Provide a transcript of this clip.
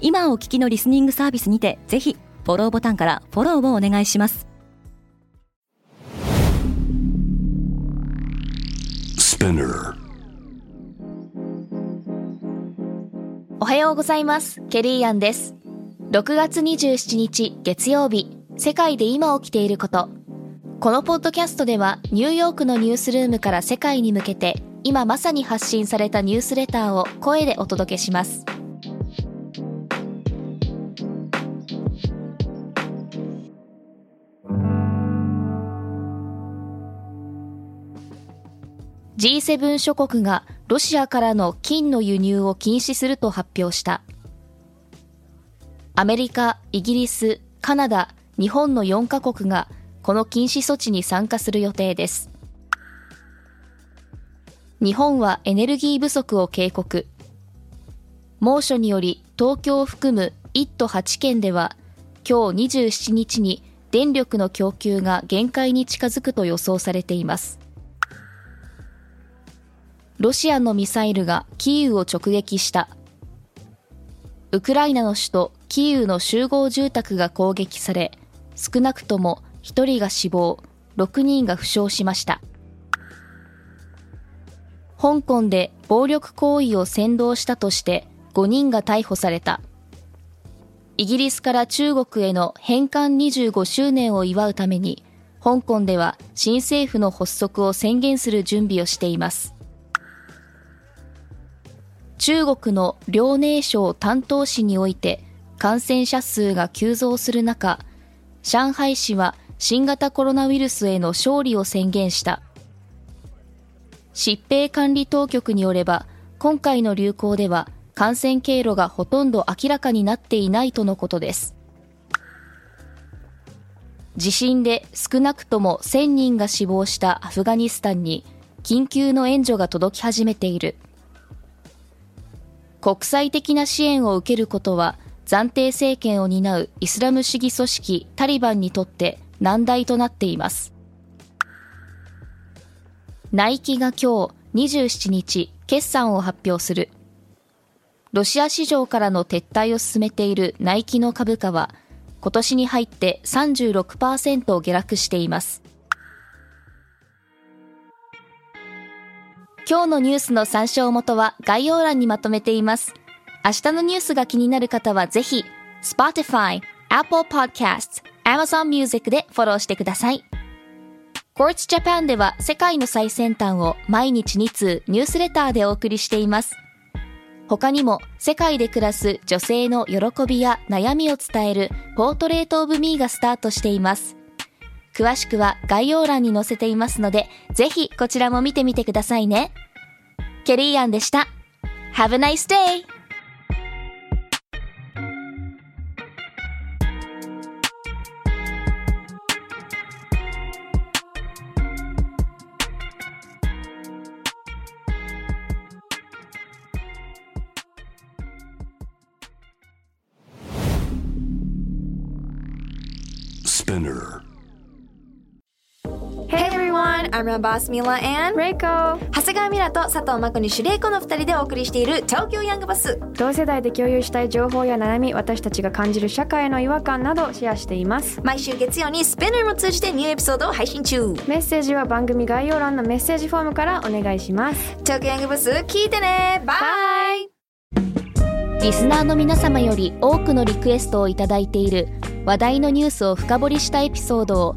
今お聞きのリスニングサービスにてぜひフォローボタンからフォローをお願いします。おはようございます。ケリーアンです。6月27日月曜日。世界で今起きていること。このポッドキャストではニューヨークのニュースルームから世界に向けて今まさに発信されたニュースレターを声でお届けします G7 諸国がロシアからの金の輸入を禁止すると発表した。アメリカ、イギリス、カナダ、日本の4カ国がこの禁止措置に参加する予定です。日本はエネルギー不足を警告。猛暑により東京を含む1都8県では今日27日に電力の供給が限界に近づくと予想されています。ロシアのミサイルがキーウを直撃した。ウクライナの首都キーウの集合住宅が攻撃され、少なくとも1人が死亡、6人が負傷しました。香港で暴力行為を扇動したとして5人が逮捕された。イギリスから中国への返還25周年を祝うために、香港では新政府の発足を宣言する準備をしています。中国の遼寧省担当市において感染者数が急増する中、上海市は新型コロナウイルスへの勝利を宣言した。疾病管理当局によれば、今回の流行では感染経路がほとんど明らかになっていないとのことです。地震で少なくとも1000人が死亡したアフガニスタンに緊急の援助が届き始めている。国際的な支援を受けることは暫定政権を担うイスラム主義組織タリバンにとって難題となっています。ナイキが今日27日決算を発表する。ロシア市場からの撤退を進めているナイキの株価は今年に入って36%下落しています。今日のニュースの参照元は概要欄にまとめています。明日のニュースが気になる方はぜひ、Spotify、Apple Podcasts、Amazon Music でフォローしてください。Quartz Japan では世界の最先端を毎日2通ニュースレターでお送りしています。他にも世界で暮らす女性の喜びや悩みを伝えるポートレートオブミーがスタートしています。詳しくは概要欄に載せていますので、ぜひこちらも見てみてくださいね。ケリーアンでした。Have a nice day! Spinner I'm your boss Mila and Reiko. 長谷川ミラと佐藤真子にシュレイコの2人でお送りしている東京ヤングバス。同世代で共有したい情報や悩み私たちが感じる社会の違和感などシェアしています。毎週月曜にスペナーも通じてニューエピソードを配信中。メッセージは番組概要欄のメッセージフォームからお願いします。東京ヤングバス聞いてね。バイリスナーの皆様より多くのリクエストをいただいている話題のニュースを深掘りしたエピソードを